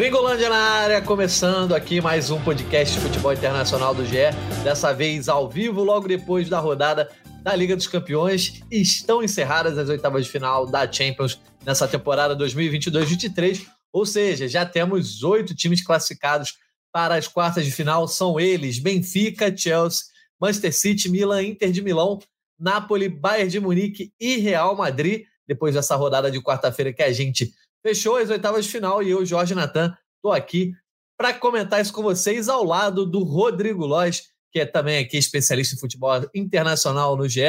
Gringolândia na área, começando aqui mais um podcast de futebol internacional do GE, dessa vez ao vivo, logo depois da rodada da Liga dos Campeões. Estão encerradas as oitavas de final da Champions nessa temporada 2022-23, ou seja, já temos oito times classificados para as quartas de final. São eles: Benfica, Chelsea, Manchester City, Milan, Inter de Milão, Napoli, Bayern de Munique e Real Madrid. Depois dessa rodada de quarta-feira que a gente Fechou as oitavas de final e eu, Jorge Natan, estou aqui para comentar isso com vocês ao lado do Rodrigo Lois, que é também aqui especialista em futebol internacional no GE.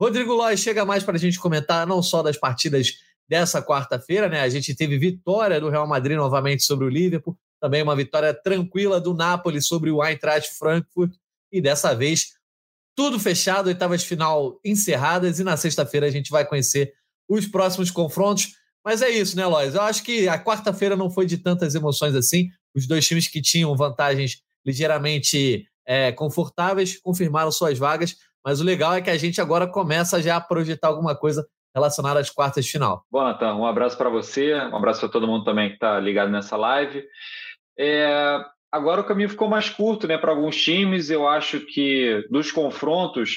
Rodrigo Lois chega mais para a gente comentar não só das partidas dessa quarta-feira, né? A gente teve vitória do Real Madrid novamente sobre o Liverpool, também uma vitória tranquila do Napoli sobre o Eintracht Frankfurt e dessa vez tudo fechado, oitavas de final encerradas e na sexta-feira a gente vai conhecer os próximos confrontos. Mas é isso, né, Lois? Eu acho que a quarta-feira não foi de tantas emoções assim. Os dois times que tinham vantagens ligeiramente é, confortáveis confirmaram suas vagas. Mas o legal é que a gente agora começa já a projetar alguma coisa relacionada às quartas de final. Bom, Natan, um abraço para você, um abraço para todo mundo também que está ligado nessa live. É, agora o caminho ficou mais curto né, para alguns times. Eu acho que dos confrontos,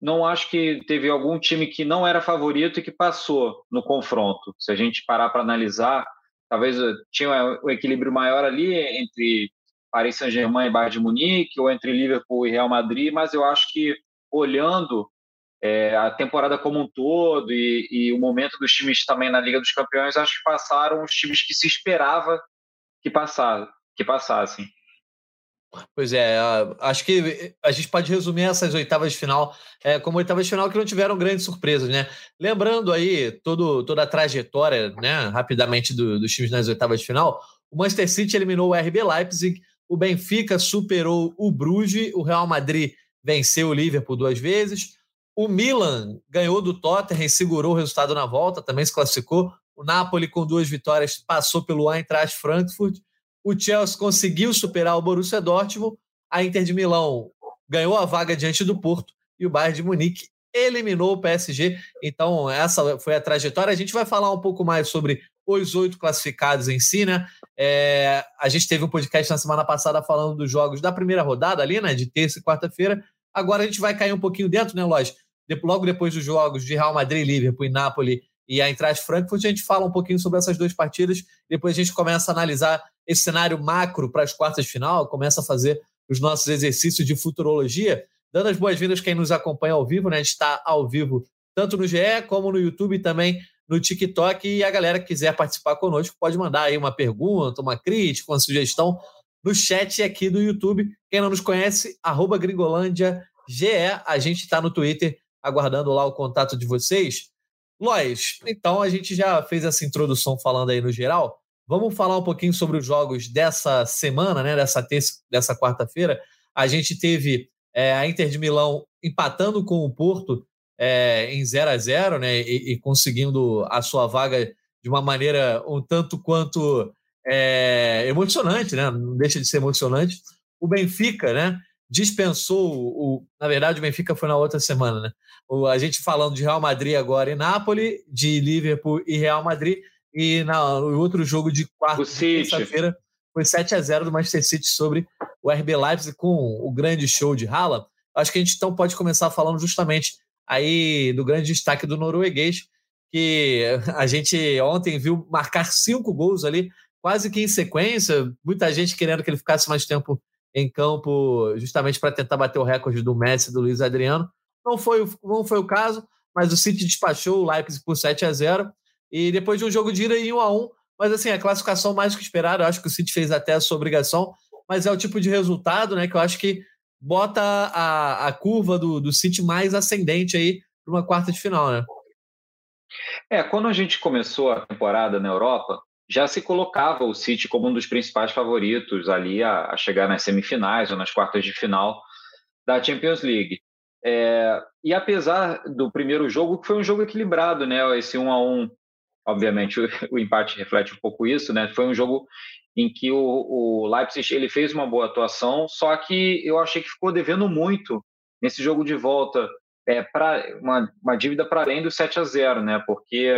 não acho que teve algum time que não era favorito e que passou no confronto. Se a gente parar para analisar, talvez eh, tinha um equilíbrio maior ali entre Paris Saint-Germain e Bayern de Munique, ou entre Liverpool e Real Madrid, mas eu acho que olhando é, a temporada como um todo e, e, o momento dos times também na Liga dos Campeões, acho que passaram os times que se esperava que, que passassem. Pois é, acho que a gente pode resumir essas oitavas de final é, como oitavas de final que não tiveram grandes surpresas, né? Lembrando aí todo, toda a trajetória, né, rapidamente do, dos times nas oitavas de final, o Manchester City eliminou o RB Leipzig, o Benfica superou o Bruges, o Real Madrid venceu o Liverpool duas vezes, o Milan ganhou do Tottenham segurou o resultado na volta, também se classificou, o Napoli com duas vitórias passou pelo Eintracht Frankfurt, o Chelsea conseguiu superar o Borussia Dortmund, a Inter de Milão ganhou a vaga diante do Porto e o Bayern de Munique eliminou o PSG. Então, essa foi a trajetória. A gente vai falar um pouco mais sobre os oito classificados em si, né? É, a gente teve um podcast na semana passada falando dos jogos da primeira rodada ali, né? De terça e quarta-feira. Agora a gente vai cair um pouquinho dentro, né, lógico? Logo depois dos jogos de Real Madrid, Liverpool e Napoli e a Eintracht Frankfurt, a gente fala um pouquinho sobre essas duas partidas. Depois a gente começa a analisar esse cenário macro para as quartas de final, começa a fazer os nossos exercícios de futurologia, dando as boas-vindas quem nos acompanha ao vivo, né? A gente está ao vivo tanto no GE como no YouTube também no TikTok. E a galera que quiser participar conosco pode mandar aí uma pergunta, uma crítica, uma sugestão no chat aqui do YouTube. Quem não nos conhece, arroba Gringolândia GE. A gente está no Twitter aguardando lá o contato de vocês. Lois, então a gente já fez essa introdução falando aí no geral. Vamos falar um pouquinho sobre os jogos dessa semana, né? Dessa terça, dessa quarta-feira. A gente teve é, a Inter de Milão empatando com o Porto é, em 0 a 0 né? E, e, conseguindo a sua vaga de uma maneira um tanto quanto é, emocionante, né? Não deixa de ser emocionante. O Benfica, né? Dispensou o. Na verdade, o Benfica foi na outra semana, né? O, a gente falando de Real Madrid agora e Nápoles, de Liverpool e Real Madrid e na, no outro jogo de quarta terça-feira foi 7 a 0 do Manchester City sobre o RB Leipzig com o grande show de Haaland. Acho que a gente então pode começar falando justamente aí do grande destaque do norueguês, que a gente ontem viu marcar cinco gols ali, quase que em sequência, muita gente querendo que ele ficasse mais tempo em campo, justamente para tentar bater o recorde do Messi do Luiz Adriano. Não foi, não foi o caso, mas o City despachou o Leipzig por 7 a 0 e depois de um jogo de ida em 1 a 1 mas assim, a classificação mais que esperada, acho que o City fez até a sua obrigação, mas é o tipo de resultado né, que eu acho que bota a, a curva do, do City mais ascendente aí para uma quarta de final, né? É, quando a gente começou a temporada na Europa, já se colocava o City como um dos principais favoritos ali a, a chegar nas semifinais ou nas quartas de final da Champions League. É, e apesar do primeiro jogo, que foi um jogo equilibrado, né? Esse 1 a 1 obviamente o, o, empate reflete um pouco isso, né? Foi um jogo em que o, o, Leipzig ele fez uma boa atuação, só que eu achei que ficou devendo muito nesse jogo de volta, é para uma, uma dívida para além do 7 a 0, né? Porque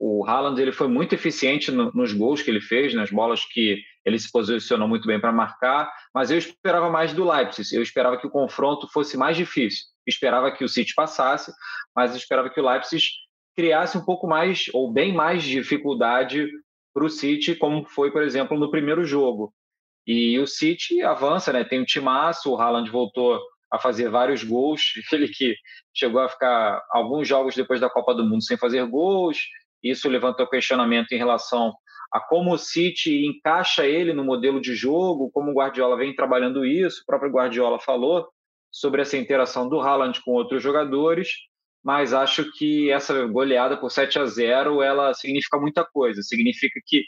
o Haaland ele foi muito eficiente no, nos gols que ele fez, nas bolas que ele se posicionou muito bem para marcar, mas eu esperava mais do Leipzig. Eu esperava que o confronto fosse mais difícil. Esperava que o City passasse, mas esperava que o Leipzig criasse um pouco mais ou bem mais dificuldade para o City, como foi, por exemplo, no primeiro jogo. E o City avança, né? Tem um timaço, o Haaland voltou a fazer vários gols, ele que chegou a ficar alguns jogos depois da Copa do Mundo sem fazer gols. Isso levantou questionamento em relação a como o City encaixa ele no modelo de jogo, como o Guardiola vem trabalhando isso. O próprio Guardiola falou sobre essa interação do Haaland com outros jogadores, mas acho que essa goleada por 7 a 0 ela significa muita coisa. Significa que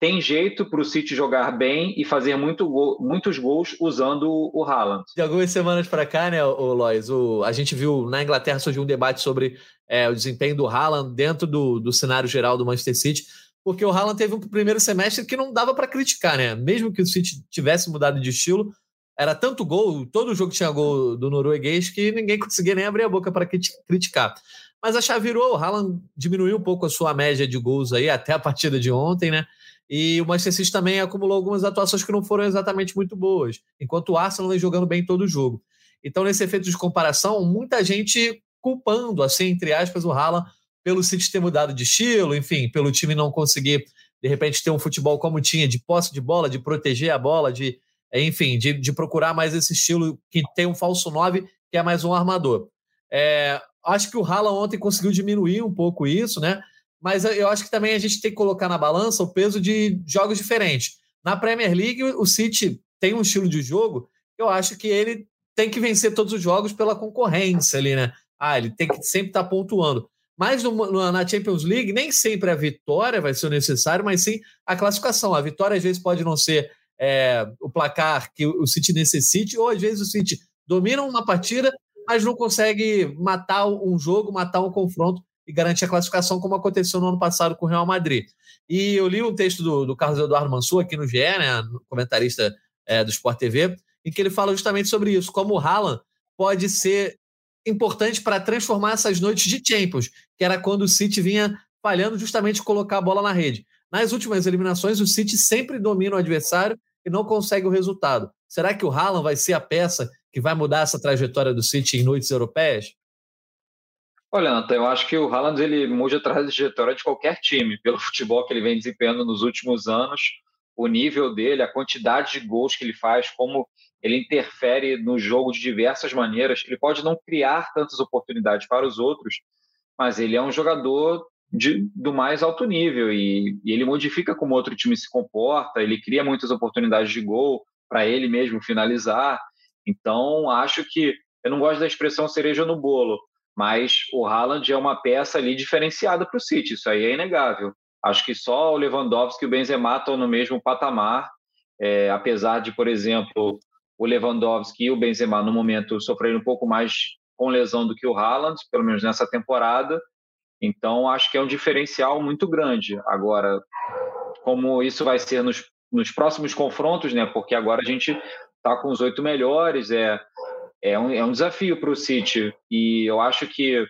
tem jeito para o City jogar bem e fazer muito gol, muitos gols usando o Haaland. De algumas semanas para cá, né, o Lois, o, a gente viu na Inglaterra surgiu um debate sobre é, o desempenho do Haaland dentro do, do cenário geral do Manchester City, porque o Haaland teve um primeiro semestre que não dava para criticar, né? Mesmo que o City tivesse mudado de estilo, era tanto gol, todo jogo tinha gol do norueguês que ninguém conseguia nem abrir a boca para criticar. Mas a chave virou, o Haaland diminuiu um pouco a sua média de gols aí até a partida de ontem, né? E o Manchester City também acumulou algumas atuações que não foram exatamente muito boas, enquanto o Arsenal vem jogando bem todo o jogo. Então, nesse efeito de comparação, muita gente culpando, assim, entre aspas, o Haaland pelo City ter mudado de estilo, enfim, pelo time não conseguir, de repente, ter um futebol como tinha, de posse de bola, de proteger a bola, de, enfim, de, de procurar mais esse estilo que tem um falso 9, que é mais um armador. É, acho que o Haaland ontem conseguiu diminuir um pouco isso, né? mas eu acho que também a gente tem que colocar na balança o peso de jogos diferentes. Na Premier League, o City tem um estilo de jogo, eu acho que ele tem que vencer todos os jogos pela concorrência ali, né? Ah, ele tem que sempre estar tá pontuando. Mas no, na Champions League, nem sempre a vitória vai ser o necessário, mas sim a classificação. A vitória às vezes pode não ser é, o placar que o City necessite, ou às vezes o City domina uma partida, mas não consegue matar um jogo, matar um confronto e garantir a classificação, como aconteceu no ano passado com o Real Madrid. E eu li um texto do, do Carlos Eduardo Mansur aqui no GE, né, comentarista é, do Sport TV, em que ele fala justamente sobre isso, como o Haaland pode ser importante para transformar essas noites de Champions, que era quando o City vinha falhando justamente colocar a bola na rede. Nas últimas eliminações, o City sempre domina o adversário e não consegue o resultado. Será que o Haaland vai ser a peça que vai mudar essa trajetória do City em noites europeias? Olha, Anta, eu acho que o Haaland ele muda a trajetória de qualquer time, pelo futebol que ele vem desempenhando nos últimos anos, o nível dele, a quantidade de gols que ele faz, como ele interfere no jogo de diversas maneiras. Ele pode não criar tantas oportunidades para os outros, mas ele é um jogador de, do mais alto nível e, e ele modifica como outro time se comporta, ele cria muitas oportunidades de gol para ele mesmo finalizar. Então, acho que eu não gosto da expressão cereja no bolo, mas o Haaland é uma peça ali diferenciada para o City, isso aí é inegável. Acho que só o Lewandowski e o Benzema estão no mesmo patamar, é, apesar de, por exemplo, o Lewandowski e o Benzema no momento sofrerem um pouco mais com lesão do que o Haaland, pelo menos nessa temporada. Então, acho que é um diferencial muito grande. Agora, como isso vai ser nos, nos próximos confrontos, né? Porque agora a gente está com os oito melhores, é é um, é um desafio para o City. E eu acho que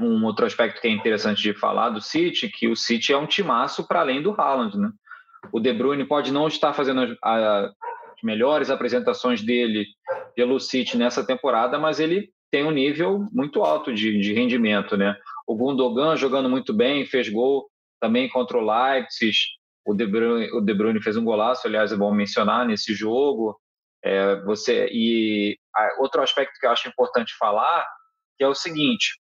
um outro aspecto que é interessante de falar do City, que o City é um timaço para além do Haaland, né? O De Bruyne pode não estar fazendo as, as melhores apresentações dele pelo City nessa temporada, mas ele tem um nível muito alto de, de rendimento, né? O Gundogan jogando muito bem, fez gol também contra o Leipzig. O De Bruyne, o De Bruyne fez um golaço, aliás, é bom mencionar nesse jogo. É, você e outro aspecto que eu acho importante falar que é o seguinte,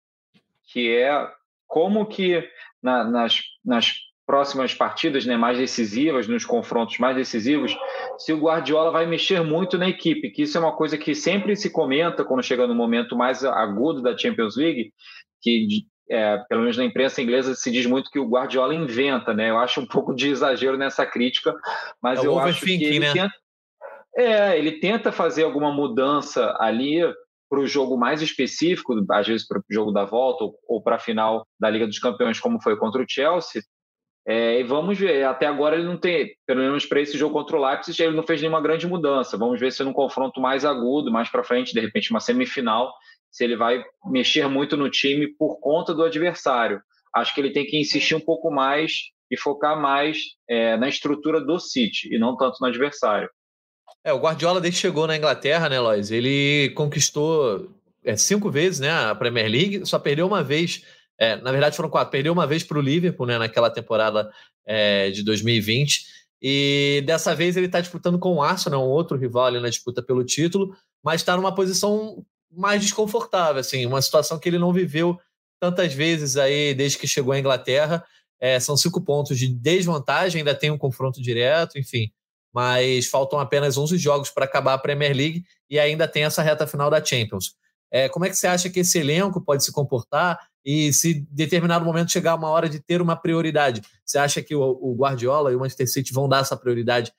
que é como que na, nas, nas próximas partidas né, mais decisivas, nos confrontos mais decisivos, se o Guardiola vai mexer muito na equipe, que isso é uma coisa que sempre se comenta quando chega no momento mais agudo da Champions League, que é, pelo menos na imprensa inglesa se diz muito que o Guardiola inventa, né? Eu acho um pouco de exagero nessa crítica, mas é eu acho que ele né? tenta, é, ele tenta fazer alguma mudança ali para o jogo mais específico, às vezes para o jogo da volta ou, ou para a final da Liga dos Campeões, como foi contra o Chelsea. É, e vamos ver, até agora ele não tem, pelo menos para esse jogo contra o Leipzig, ele não fez nenhuma grande mudança. Vamos ver se num confronto mais agudo, mais para frente, de repente uma semifinal, se ele vai mexer muito no time por conta do adversário. acho que ele tem que insistir um pouco mais e focar mais é, na estrutura do City e não tanto no adversário. É, o Guardiola, desde que chegou na Inglaterra, né, Lois? Ele conquistou é, cinco vezes né, a Premier League, só perdeu uma vez. É, na verdade, foram quatro. Perdeu uma vez para o Liverpool né, naquela temporada é, de 2020. E dessa vez ele está disputando com o Arsenal, um outro rival ali na disputa pelo título, mas está numa posição mais desconfortável, assim, uma situação que ele não viveu tantas vezes aí desde que chegou à Inglaterra. É, são cinco pontos de desvantagem, ainda tem um confronto direto, enfim mas faltam apenas 11 jogos para acabar a Premier League e ainda tem essa reta final da Champions. É, como é que você acha que esse elenco pode se comportar e se determinado momento chegar uma hora de ter uma prioridade? Você acha que o, o Guardiola e o Manchester City vão dar essa prioridade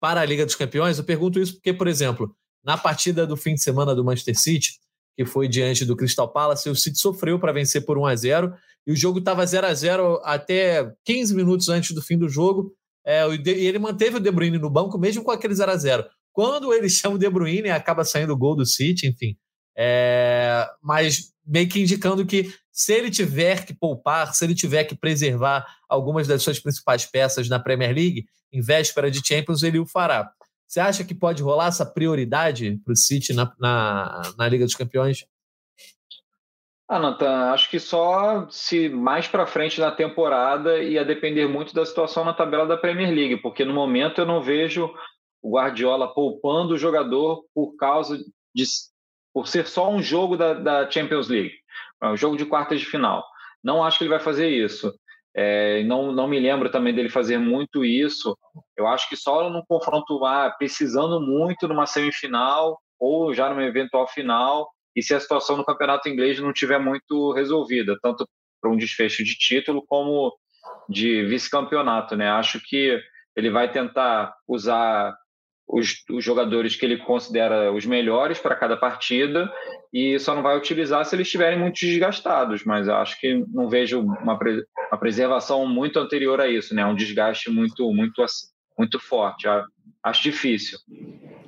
para a Liga dos Campeões? Eu pergunto isso porque, por exemplo, na partida do fim de semana do Manchester City, que foi diante do Crystal Palace, o City sofreu para vencer por 1 a 0 e o jogo estava 0 a 0 até 15 minutos antes do fim do jogo é, e ele manteve o De Bruyne no banco, mesmo com aquele 0 a 0 Quando ele chama o De Bruyne, acaba saindo o gol do City, enfim. É, mas meio que indicando que se ele tiver que poupar, se ele tiver que preservar algumas das suas principais peças na Premier League, em véspera de Champions, ele o fará. Você acha que pode rolar essa prioridade para o City na, na, na Liga dos Campeões? Ah, Nathan, acho que só se mais para frente na temporada ia depender muito da situação na tabela da Premier League, porque no momento eu não vejo o Guardiola poupando o jogador por causa de por ser só um jogo da, da Champions League, um jogo de quartas de final. Não acho que ele vai fazer isso. É, não, não me lembro também dele fazer muito isso. Eu acho que só num confronto ah, precisando muito numa semifinal ou já numa eventual final e se a situação no campeonato inglês não tiver muito resolvida, tanto para um desfecho de título como de vice-campeonato, né? Acho que ele vai tentar usar os, os, jogadores que ele considera os melhores para cada partida e só não vai utilizar se eles estiverem muito desgastados, mas acho que não vejo uma, uma preservação muito anterior a isso, né? Um desgaste muito muito muito forte. Acho difícil.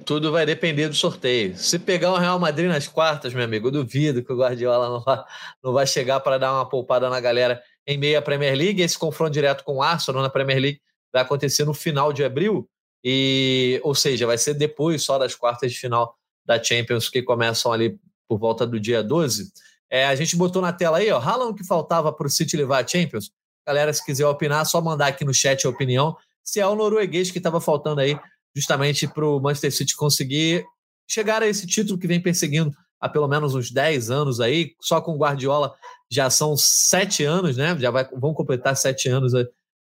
Tudo vai depender do sorteio. Se pegar o Real Madrid nas quartas, meu amigo, eu duvido que o Guardiola não vai, não vai chegar para dar uma poupada na galera em meio à Premier League. Esse confronto direto com o Arsenal na Premier League vai acontecer no final de abril. E, ou seja, vai ser depois só das quartas de final da Champions que começam ali por volta do dia 12. É, a gente botou na tela aí, ó, Haaland que faltava para o City levar a Champions. Galera, se quiser opinar, só mandar aqui no chat a opinião. Se é o norueguês que estava faltando aí justamente para o Manchester City conseguir chegar a esse título que vem perseguindo há pelo menos uns 10 anos aí, só com o Guardiola já são sete anos, né? Já vai, vão completar sete anos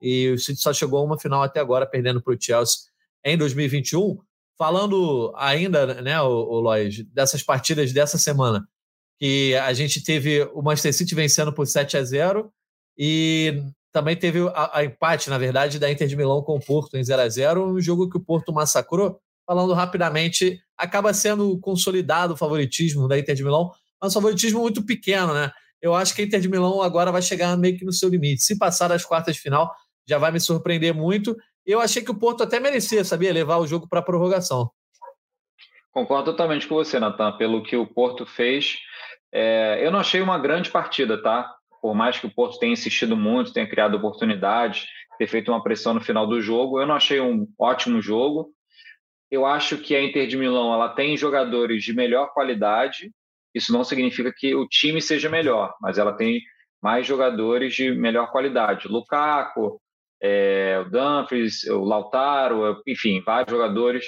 e o City só chegou a uma final até agora, perdendo para o Chelsea em 2021. Falando ainda, né, o, o Lois, dessas partidas dessa semana, que a gente teve o Manchester City vencendo por 7 a 0 e também teve a, a, empate, na verdade, da Inter de Milão com o Porto em 0 a 0 um jogo que o Porto massacrou. Falando rapidamente, acaba sendo consolidado o favoritismo da Inter de Milão, mas um favoritismo muito pequeno, né? Eu acho que a Inter de Milão agora vai chegar meio que no seu limite. Se passar das quartas de final, já vai me surpreender muito. Eu achei que o Porto até merecia, sabia, levar o jogo para a prorrogação. Concordo totalmente com você, Natan, pelo que o Porto fez. É, eu não achei uma grande partida, tá? Por mais que o Porto tenha insistido muito, tenha criado oportunidades, ter feito uma pressão no final do jogo, eu não achei um ótimo jogo. Eu acho que a Inter de Milão ela tem jogadores de melhor qualidade. Isso não significa que o time seja melhor, mas ela tem mais jogadores de melhor qualidade. Lukaku, é, o Dumfries, o Lautaro, enfim, vários jogadores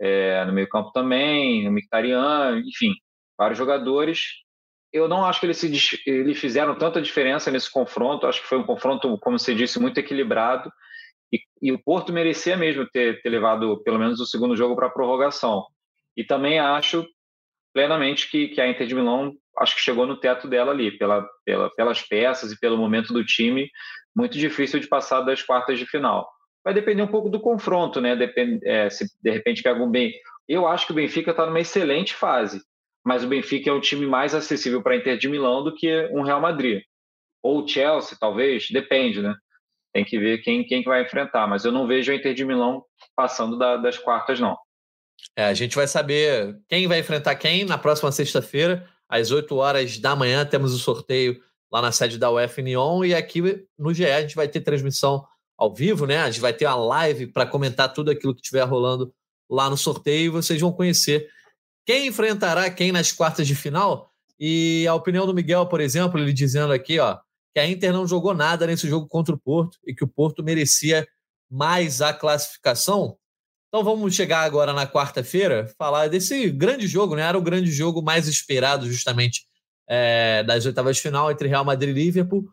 é, no meio campo também, o Mkhitaryan, enfim, vários jogadores eu não acho que eles, se, eles fizeram tanta diferença nesse confronto. Acho que foi um confronto, como você disse, muito equilibrado. E, e o Porto merecia mesmo ter, ter levado pelo menos o segundo jogo para a prorrogação. E também acho plenamente que, que a Inter de Milão acho que chegou no teto dela ali, pela, pela, pelas peças e pelo momento do time, muito difícil de passar das quartas de final. Vai depender um pouco do confronto, né? Depende, é, se de repente pega um bem. Eu acho que o Benfica está numa excelente fase mas o Benfica é um time mais acessível para a Inter de Milão do que um Real Madrid. Ou o Chelsea, talvez, depende, né? Tem que ver quem, quem vai enfrentar, mas eu não vejo a Inter de Milão passando da, das quartas, não. É, a gente vai saber quem vai enfrentar quem na próxima sexta-feira, às 8 horas da manhã, temos o sorteio lá na sede da UF Neon. E aqui no GE a gente vai ter transmissão ao vivo, né? A gente vai ter uma live para comentar tudo aquilo que estiver rolando lá no sorteio. Vocês vão conhecer quem enfrentará quem nas quartas de final. E a opinião do Miguel, por exemplo, ele dizendo aqui, ó, que a Inter não jogou nada nesse jogo contra o Porto e que o Porto merecia mais a classificação. Então vamos chegar agora na quarta-feira, falar desse grande jogo, né? Era o grande jogo mais esperado, justamente, é, das oitavas de final entre Real Madrid e Liverpool.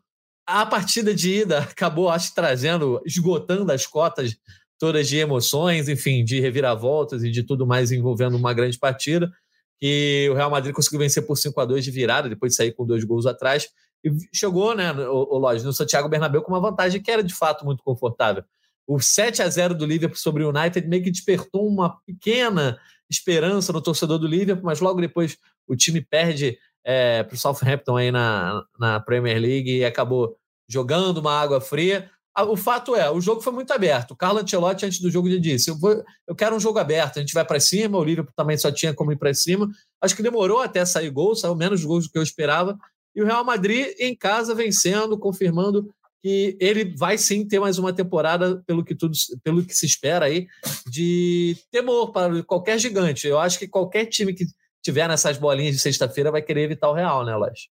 A partida de ida acabou, acho, trazendo, esgotando as cotas todas de emoções, enfim, de reviravoltas e de tudo mais envolvendo uma grande partida. E o Real Madrid conseguiu vencer por 5 a 2 de virada, depois de sair com dois gols atrás. E chegou, né, o, o Lodge, no Santiago Bernabéu com uma vantagem que era de fato muito confortável. O 7 a 0 do Liverpool sobre o United meio que despertou uma pequena esperança no torcedor do Liverpool, mas logo depois o time perde é, para o Southampton aí na, na Premier League e acabou jogando uma água fria. O fato é, o jogo foi muito aberto. O Carlo Ancelotti, antes do jogo, já disse: eu, vou, eu quero um jogo aberto, a gente vai para cima. O Liverpool também só tinha como ir para cima. Acho que demorou até sair gol, saiu menos gols do que eu esperava. E o Real Madrid em casa vencendo, confirmando que ele vai sim ter mais uma temporada, pelo que tudo, pelo que se espera aí, de temor para qualquer gigante. Eu acho que qualquer time que tiver nessas bolinhas de sexta-feira vai querer evitar o Real, né, Lóis?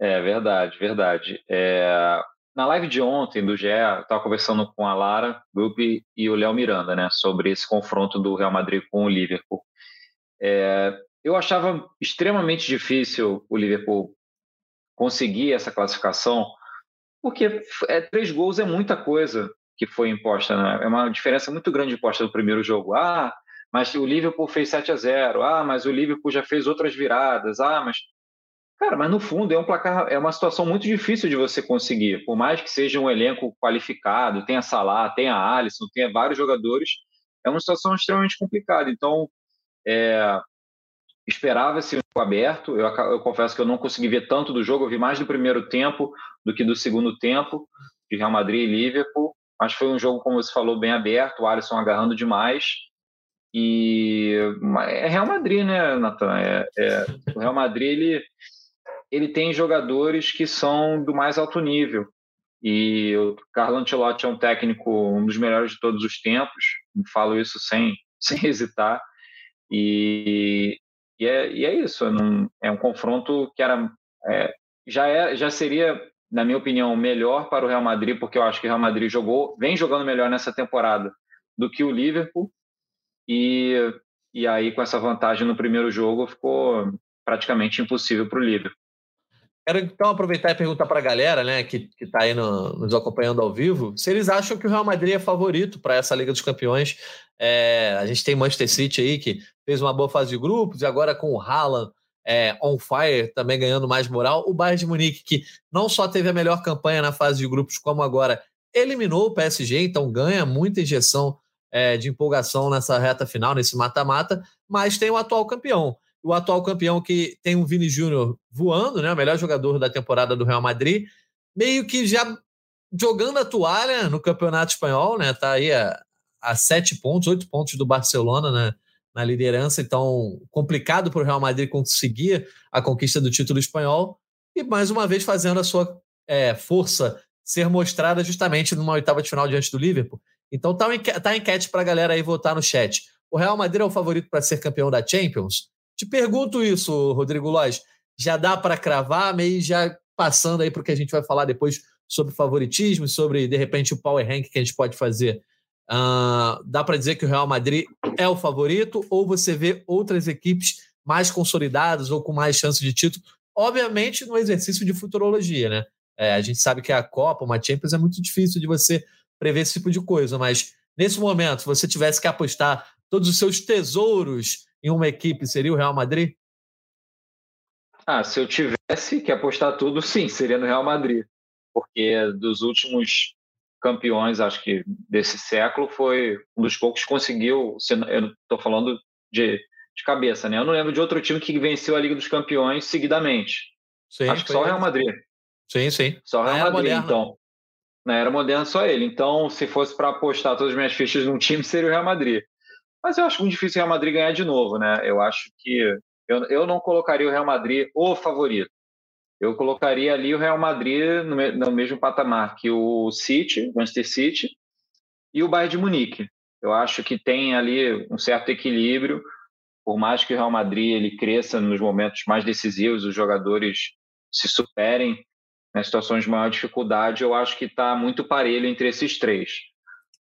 É verdade, verdade. É... Na live de ontem do GE, eu estava conversando com a Lara Grupp e o Léo Miranda, né, sobre esse confronto do Real Madrid com o Liverpool. É... Eu achava extremamente difícil o Liverpool conseguir essa classificação, porque é, três gols é muita coisa que foi imposta, né? É uma diferença muito grande imposta do primeiro jogo. Ah, mas o Liverpool fez 7 a 0. Ah, mas o Liverpool já fez outras viradas. Ah, mas cara, mas no fundo é um placar, é uma situação muito difícil de você conseguir. Por mais que seja um elenco qualificado, tenha Salah, tenha Alisson, tenha vários jogadores, é uma situação extremamente complicada. Então, é, Esperava-se um aberto. Eu, eu, confesso que eu não consegui ver tanto do jogo. Eu vi mais do primeiro tempo do que do segundo tempo de Real Madrid e Liverpool. Mas foi um jogo, como você falou, bem aberto. O Alisson agarrando demais. E é Real Madrid, né, Natan? É, é, o Real Madrid ele, ele tem jogadores que são do mais alto nível. E o Carlo Ancelotti é um técnico, um dos melhores de todos os tempos. Falo isso sem, sem hesitar. E e é, e é isso, não, é um confronto que era, é, já, é, já seria, na minha opinião, melhor para o Real Madrid, porque eu acho que o Real Madrid jogou, vem jogando melhor nessa temporada do que o Liverpool. E, e aí, com essa vantagem no primeiro jogo, ficou praticamente impossível para o Liverpool. Quero então aproveitar e perguntar para a galera, né, que está aí no, nos acompanhando ao vivo, se eles acham que o Real Madrid é favorito para essa Liga dos Campeões. É, a gente tem Manchester City aí que fez uma boa fase de grupos e agora com o Haaland é, on fire também ganhando mais moral. O Bayern de Munique que não só teve a melhor campanha na fase de grupos como agora eliminou o PSG, então ganha muita injeção é, de empolgação nessa reta final, nesse mata-mata, mas tem o atual campeão o atual campeão que tem o Vini Júnior voando, né, o melhor jogador da temporada do Real Madrid, meio que já jogando a toalha no Campeonato Espanhol, né, tá aí a, a sete pontos, oito pontos do Barcelona né, na liderança, então complicado para o Real Madrid conseguir a conquista do título espanhol e mais uma vez fazendo a sua é, força ser mostrada justamente numa oitava de final diante do Liverpool. Então tá, tá enquete para a galera aí votar no chat. O Real Madrid é o favorito para ser campeão da Champions? Te pergunto isso, Rodrigo Lois. Já dá para cravar, meio já passando aí para o que a gente vai falar depois sobre favoritismo, sobre, de repente, o power rank que a gente pode fazer. Uh, dá para dizer que o Real Madrid é o favorito ou você vê outras equipes mais consolidadas ou com mais chance de título? Obviamente, no exercício de futurologia, né? É, a gente sabe que a Copa, uma Champions, é muito difícil de você prever esse tipo de coisa, mas nesse momento, se você tivesse que apostar todos os seus tesouros em uma equipe seria o Real Madrid? Ah, se eu tivesse que apostar tudo, sim, seria no Real Madrid. Porque dos últimos campeões, acho que desse século, foi um dos poucos que conseguiu. Eu estou falando de, de cabeça, né? Eu não lembro de outro time que venceu a Liga dos Campeões seguidamente. Sim, acho que só o Real Madrid. Sim, sim. Só o Real Madrid, moderna. então. Na era moderna, só ele. Então, se fosse para apostar todas as minhas fichas num time, seria o Real Madrid. Mas eu acho muito difícil o Real Madrid ganhar de novo, né? Eu acho que eu, eu não colocaria o Real Madrid o favorito. eu colocaria ali o Real Madrid no, no mesmo patamar que o City, Manchester City, e o Bayern de Munique. Eu acho que tem ali um certo equilíbrio, por mais que o Real Madrid ele cresça nos momentos mais decisivos, os jogadores se superem nas situações de maior dificuldade, eu acho que está muito parelho entre esses três.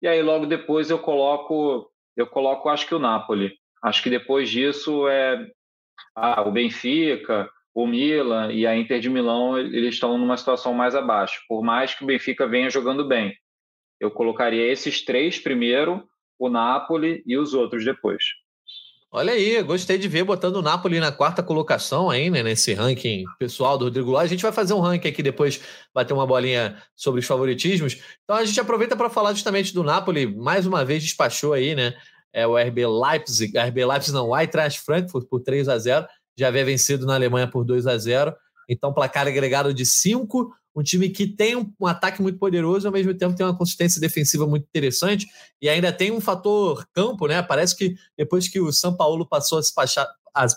E aí logo depois eu coloco, eu coloco acho que o Napoli. Acho que depois disso é ah, o Benfica, o Milan e a Inter de Milão, eles estão numa situação mais abaixo. Por mais que o Benfica venha jogando bem, eu colocaria esses três primeiro, o Napoli e os outros depois. Olha aí, gostei de ver botando o Napoli na quarta colocação aí, né, nesse ranking pessoal do Rodrigo Lóis. A gente vai fazer um ranking aqui depois, bater uma bolinha sobre os favoritismos. Então a gente aproveita para falar justamente do Napoli, mais uma vez despachou aí, né, é o RB Leipzig, RB Leipzig não, o Eintracht Frankfurt por 3 a 0 já havia vencido na Alemanha por 2 a 0 então placar agregado de 5, um time que tem um, um, ataque muito poderoso ao mesmo tempo tem uma consistência defensiva muito interessante e ainda tem um fator campo, né? Parece que depois que o São Paulo passou a se, passar, a,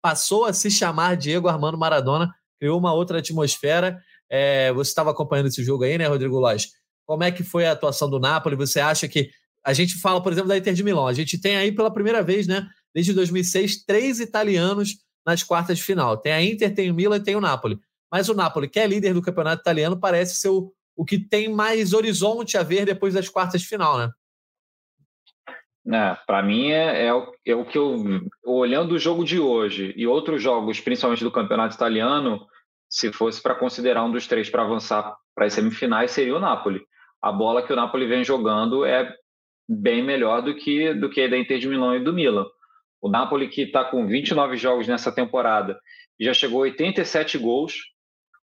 passou a se chamar Diego Armando Maradona, criou uma outra atmosfera. É, você estava acompanhando esse jogo aí, né, Rodrigo Lóis? Como é que foi a atuação do Napoli? Você acha que a gente fala, por exemplo, da Inter de Milão. A gente tem aí pela primeira vez, né, desde 2006, três italianos nas quartas de final. Tem a Inter, tem o Milan e tem o Napoli. Mas o Napoli, que é líder do campeonato italiano, parece ser o, o que tem mais horizonte a ver depois das quartas de final, né? É, para mim é, é, o, é o que eu olhando o jogo de hoje e outros jogos, principalmente do campeonato italiano, se fosse para considerar um dos três para avançar para as semifinais, seria o Napoli. A bola que o Napoli vem jogando é bem melhor do que do que a da Inter de Milão e do Milan. O Napoli, que está com 29 jogos nessa temporada, já chegou a 87 gols,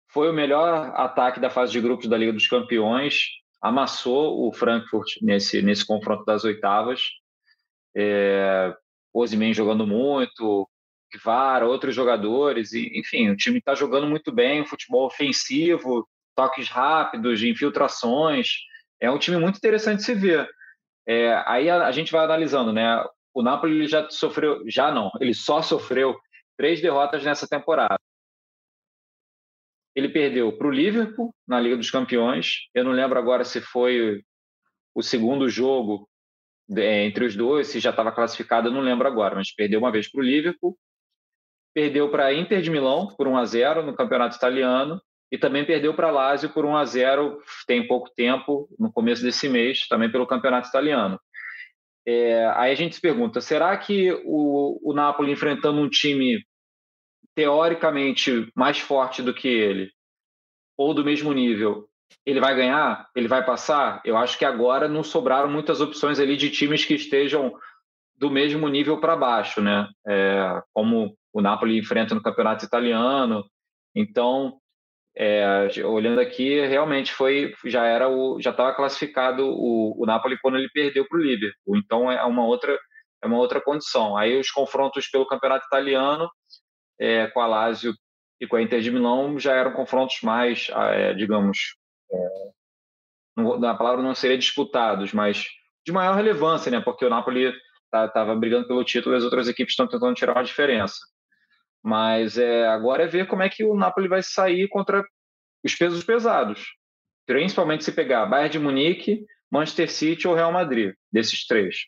foi o melhor ataque da fase de grupos da Liga dos Campeões, amassou o Frankfurt nesse, nesse confronto das oitavas. É, jogando muito, Kvara, outros jogadores, e, enfim, o time está jogando muito bem, futebol ofensivo, toques rápidos, infiltrações. É um time muito interessante de se ver. É, aí a, a, gente vai analisando, né? o Napoli já sofreu, já não, ele só sofreu três derrotas nessa temporada. Ele perdeu para o Liverpool na Liga dos Campeões. Eu não lembro agora se foi o segundo jogo é, entre os dois, se já estava classificado, eu não lembro agora, mas perdeu uma vez para o Liverpool. Perdeu para a Inter de Milão por 1 a 0 no Campeonato Italiano e também perdeu para Lazio por 1 a 0 tem pouco tempo, no começo desse mês, também pelo Campeonato Italiano. É, aí a gente se pergunta: será que o, o Napoli enfrentando um time teoricamente mais forte do que ele, ou do mesmo nível, ele vai ganhar? Ele vai passar? Eu acho que agora não sobraram muitas opções ali de times que estejam do mesmo nível para baixo, né? É, como o Napoli enfrenta no campeonato italiano. Então, é, olhando aqui, realmente foi, já era o, já estava classificado o, o Napoli quando ele perdeu para o Liverpool. Então é uma outra, é uma outra condição. Aí os confrontos pelo campeonato italiano é, com a Lazio e com a Inter de Milão já eram confrontos mais, é, digamos, é, a palavra não seria disputados, mas de maior relevância, né? Porque o Napoli estava tá, brigando pelo título e as outras equipes estão tentando tirar uma diferença. Mas é, agora é ver como é que o Napoli vai sair contra os pesos pesados. Principalmente se pegar Bayern de Munique, Manchester City ou Real Madrid, desses três.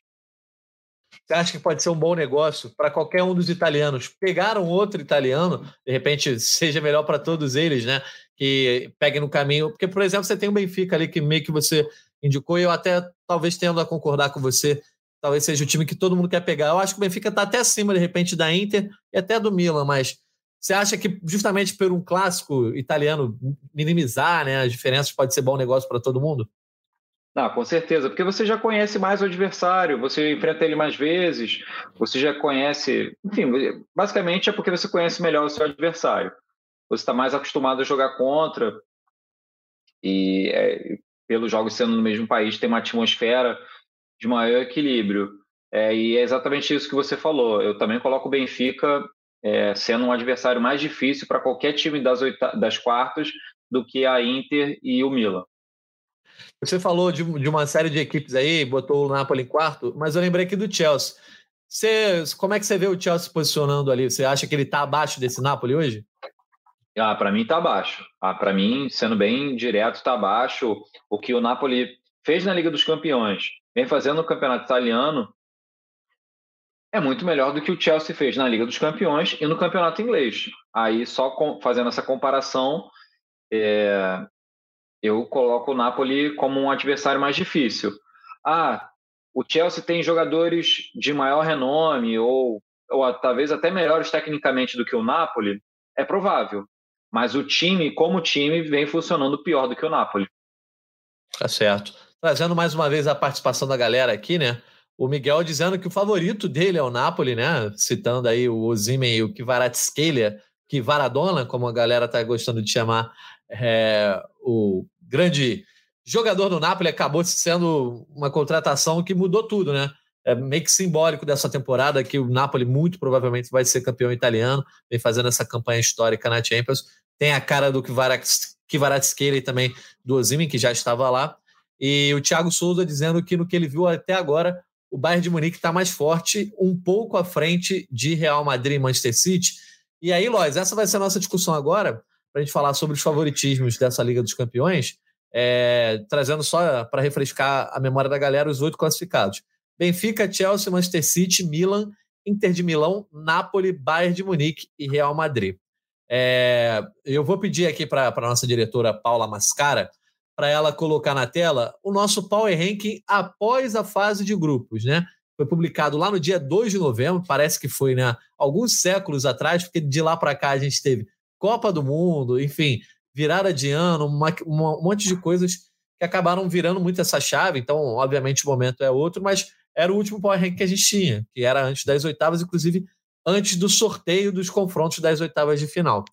Você acha que pode ser um bom negócio para qualquer um dos italianos? Pegar um outro italiano, de repente seja melhor para todos eles, né? Que peguem no caminho. Porque, por exemplo, você tem o Benfica ali que meio que você indicou, e eu até talvez tendo a concordar com você talvez seja o time que todo mundo quer pegar. Eu acho que o Benfica está até acima, de repente, da Inter e até do Milan, mas você acha que justamente por um clássico italiano minimizar né, as diferenças pode ser bom negócio para todo mundo? Não, com certeza, porque você já conhece mais o adversário, você enfrenta ele mais vezes, você já conhece. Enfim, basicamente é porque você conhece melhor o seu adversário. Você está mais acostumado a jogar contra, e é, pelos jogos sendo no mesmo país, tem uma atmosfera de maior equilíbrio. É, e é exatamente isso que você falou. Eu também coloco o Benfica é, sendo um adversário mais difícil para qualquer time das, oita das quartas do que a Inter e o Milan. Você falou de, de, uma série de equipes aí, botou o Napoli em quarto, mas eu lembrei aqui do Chelsea. Você, como é que você vê o Chelsea se posicionando ali? Você acha que ele está abaixo desse Napoli hoje? Ah, para mim está abaixo. Ah, para mim, sendo bem direto, está abaixo. O que o Napoli fez na Liga dos Campeões, vem fazendo no Campeonato Italiano, é muito melhor do que o Chelsea fez na Liga dos Campeões e no Campeonato Inglês. Aí, só com, fazendo essa comparação, é, eu coloco o Napoli como um adversário mais difícil. Ah, o Chelsea tem jogadores de maior renome ou, ou talvez até melhores tecnicamente do que o Napoli, é provável. Mas o time, como time, vem funcionando pior do que o Napoli. Tá certo. Trazendo mais uma vez a participação da galera aqui, né? O Miguel dizendo que o favorito dele é o Napoli, né? Citando aí o Ozymen e o Kvaratskhelia, Kvaradona, como a galera tá gostando de chamar, é, o grande jogador do Napoli acabou sendo uma contratação que mudou tudo, né? É meio que simbólico dessa temporada que o Napoli muito provavelmente vai ser campeão italiano, vem fazendo essa campanha histórica na Champions. Tem a cara do Kvaratskhelia e também do Ozymen, que já estava lá. E o Thiago Souza dizendo que no que ele viu até agora, o Bayern de Munique está mais forte, um pouco à frente de Real Madrid e Manchester City. E aí, Lois, essa vai ser a nossa discussão agora, para a gente falar sobre os favoritismos dessa Liga dos Campeões, é, trazendo só para refrescar a memória da galera os oito classificados. Benfica, Chelsea, Manchester City, Milan, Inter de Milão, Napoli, Bayern de Munique e Real Madrid. É, eu vou pedir aqui para a nossa diretora Paula Mascara para ela colocar na tela o nosso Power Ranking após a fase de grupos, né? Foi publicado lá no dia 2 de novembro, parece que foi, né, alguns séculos atrás, porque de lá para cá a gente teve Copa do Mundo, enfim, virada de ano, uma, uma, um monte de coisas que acabaram virando muito essa chave. Então, obviamente, o momento é outro, mas era o último Power Ranking que a gente tinha, que era antes das oitavas, inclusive antes do sorteio dos confrontos das oitavas de final.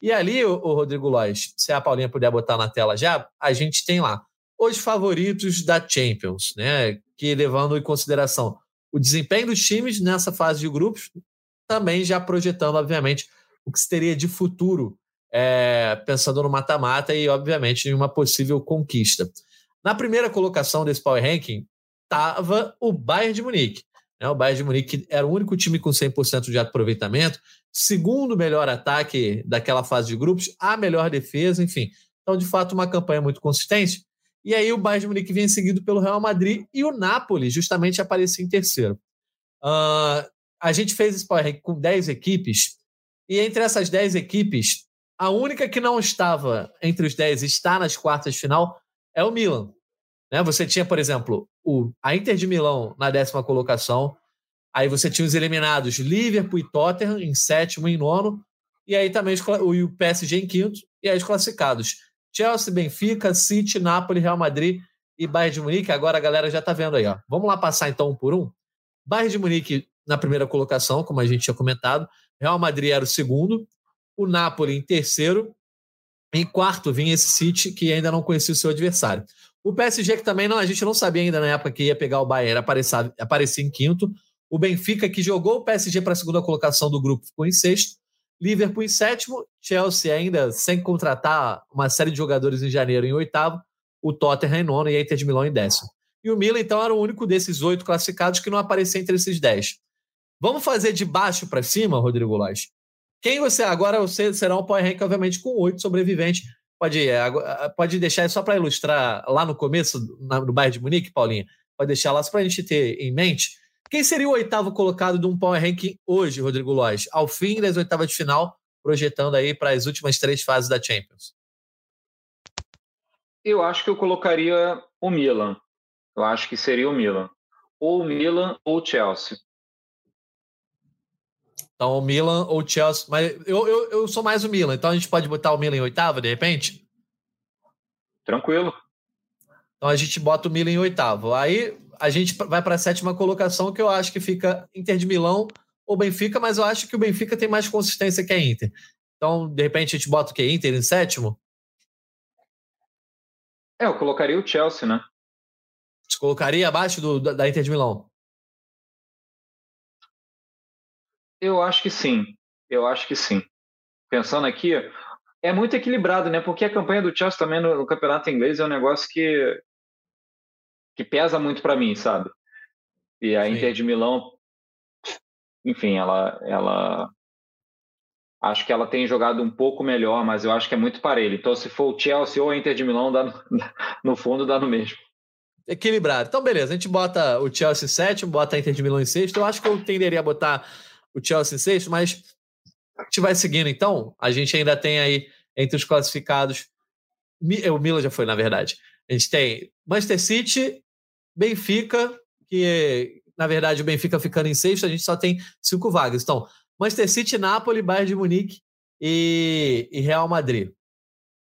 E ali, o, o Rodrigo Lois, se a Paulinha puder botar na tela já, a gente tem lá os favoritos da Champions, né? Que levando em consideração o desempenho dos times nessa fase de grupos, também já projetando, obviamente, o que se teria de futuro, é, pensando no mata-mata e, obviamente, em uma possível conquista. Na primeira colocação desse Power Ranking estava o Bayern de Munique. Né? O Bayern de Munique era o único time com 100% de aproveitamento, segundo melhor ataque daquela fase de grupos, a melhor defesa, enfim. Então, de fato, uma campanha muito consistente. E aí o Bayern de Munique vem seguido pelo Real Madrid e o Napoli justamente aparecia em terceiro. Uh, a gente fez esse Power Ranking com 10 equipes, e entre essas 10 equipes, a única que não estava entre os 10 e está nas quartas de final é o Milan. Né? Você tinha, por exemplo, o, a Inter de Milão na décima colocação, Aí você tinha os eliminados Liverpool e Tottenham em sétimo e nono. E aí também os, o PSG em quinto. E aí os classificados. Chelsea, Benfica, City, Napoli, Real Madrid e Bayern de Munique. Agora a galera já está vendo aí. Ó. Vamos lá passar então um por um. Bayern de Munique na primeira colocação, como a gente tinha comentado. Real Madrid era o segundo. O Napoli em terceiro. Em quarto vinha esse City, que ainda não conhecia o seu adversário. O PSG, que também não, a gente não sabia ainda na época que ia pegar o Bayern, aparecia, aparecia em quinto. O Benfica, que jogou o PSG para a segunda colocação do grupo, ficou em sexto. Liverpool em sétimo. Chelsea ainda sem contratar uma série de jogadores em janeiro em oitavo. O Tottenham em nono e a Inter de Milão em décimo. E o Milan, então, era o único desses oito classificados que não aparecia entre esses dez. Vamos fazer de baixo para cima, Rodrigo Lage? Quem você agora você será um power rank, obviamente, com oito sobreviventes. Pode, é, pode deixar só para ilustrar lá no começo, no bairro de Munique, Paulinha. Pode deixar lá só para a gente ter em mente quem seria o oitavo colocado de um Power Ranking hoje, Rodrigo Lois? Ao fim das oitavas de final, projetando aí para as últimas três fases da Champions. Eu acho que eu colocaria o Milan. Eu acho que seria o Milan. Ou o Milan ou o Chelsea. Então, o Milan ou o Chelsea. Mas eu, eu, eu sou mais o Milan, então a gente pode botar o Milan em oitavo, de repente? Tranquilo. Então a gente bota o Milan em oitavo. Aí a gente vai para a sétima colocação, que eu acho que fica Inter de Milão ou Benfica, mas eu acho que o Benfica tem mais consistência que a Inter. Então, de repente, a gente bota o quê? Inter em sétimo? É, eu colocaria o Chelsea, né? Você colocaria abaixo do, da Inter de Milão? Eu acho que sim. Eu acho que sim. Pensando aqui, é muito equilibrado, né? Porque a campanha do Chelsea também no, no campeonato inglês é um negócio que que pesa muito para mim, sabe? E a Sim. Inter de Milão, enfim, ela, ela Acho que ela tem jogado um pouco melhor, mas eu acho que é muito parelho. Então, se for o Chelsea ou a Inter de Milão, dá no, no fundo dá no mesmo. Equilibrado. Então, beleza. A gente bota o Chelsea em sétimo, bota a Inter de Milão em sexto. Eu acho que eu tenderia a botar o Chelsea em sexto, mas a gente vai seguindo. Então, a gente ainda tem aí entre os classificados. O Milan já foi, na verdade. A gente tem Manchester City, Benfica, que na verdade o Benfica ficando em sexto, a gente só tem cinco vagas. Então, Manchester City, Napoli, Bayern de Munique e, e Real Madrid.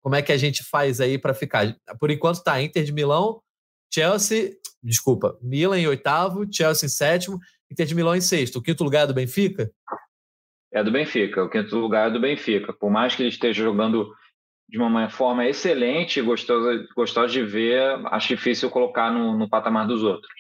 Como é que a gente faz aí para ficar? Por enquanto tá Inter de Milão, Chelsea, desculpa, Milan em oitavo, Chelsea em sétimo, Inter de Milão em sexto. O quinto lugar é do Benfica? É do Benfica, o quinto lugar é do Benfica. Por mais que ele esteja jogando de uma forma excelente, gostosa, gostosa de ver, acho difícil colocar no, no patamar dos outros.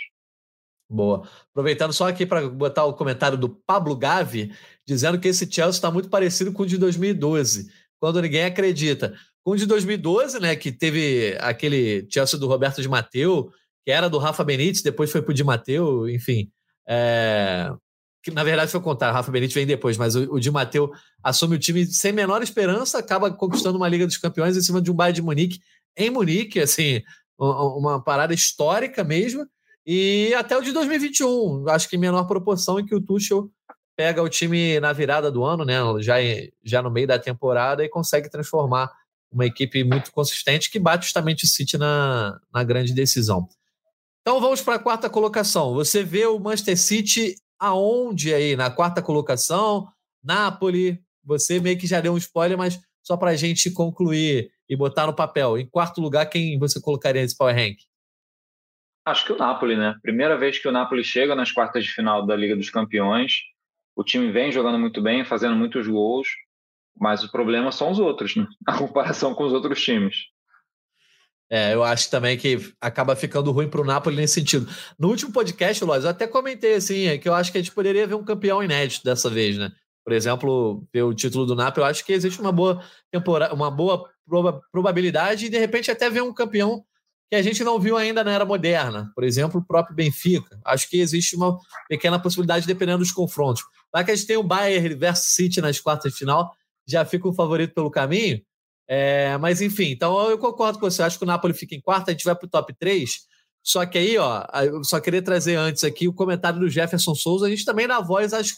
Boa. Aproveitando só aqui para botar o comentário do Pablo Gavi, dizendo que esse Chelsea está muito parecido com o de 2012, quando ninguém acredita. Com o de 2012, né, que teve aquele Chelsea do Roberto de Mateu, que era do Rafa Benítez, depois foi para o de Mateu, enfim. É... Que na verdade foi o contrário, Rafa Benítez vem depois, mas o, o Di Mateu assume o time sem menor esperança, acaba conquistando uma Liga dos Campeões em cima de um Bayern de Munique, em Munique, assim, uma parada histórica mesmo. E até o de 2021, acho que em menor proporção, em que o Tuchel pega o time na virada do ano, né, já, já no meio da temporada, e consegue transformar uma equipe muito consistente que bate justamente o City na, na grande decisão. Então vamos para a quarta colocação. Você vê o Manchester City aonde aí? Na quarta colocação? Napoli? Você meio que já deu um spoiler, mas só para a gente concluir e botar no papel. Em quarto lugar, quem você colocaria nesse Power Rank? Acho que o Napoli, né? Primeira vez que o Napoli chega nas quartas de final da Liga dos Campeões. O time vem jogando muito bem, fazendo muitos gols, mas o problema são os outros, né? A comparação com os outros times. É, eu acho também que acaba ficando ruim para o Napoli nesse sentido. No último podcast, Lois, eu até comentei assim, é que eu acho que a gente poderia ver um campeão inédito dessa vez, né? Por exemplo, ver o título do Napoli, eu acho que existe uma boa temporada, uma boa probabilidade e de repente até ver um campeão que a gente não viu ainda na era moderna. Por exemplo, o próprio Benfica. Acho que existe uma pequena possibilidade dependendo dos confrontos. Lá que a gente tem o Bayern versus City nas quartas de final, já fica o favorito pelo caminho. É, mas enfim, então eu concordo com você. Acho que o Napoli fica em quarta, a gente vai para o top 3. Só que aí, ó, eu só queria trazer antes aqui o comentário do Jefferson Souza. A gente também dá voz às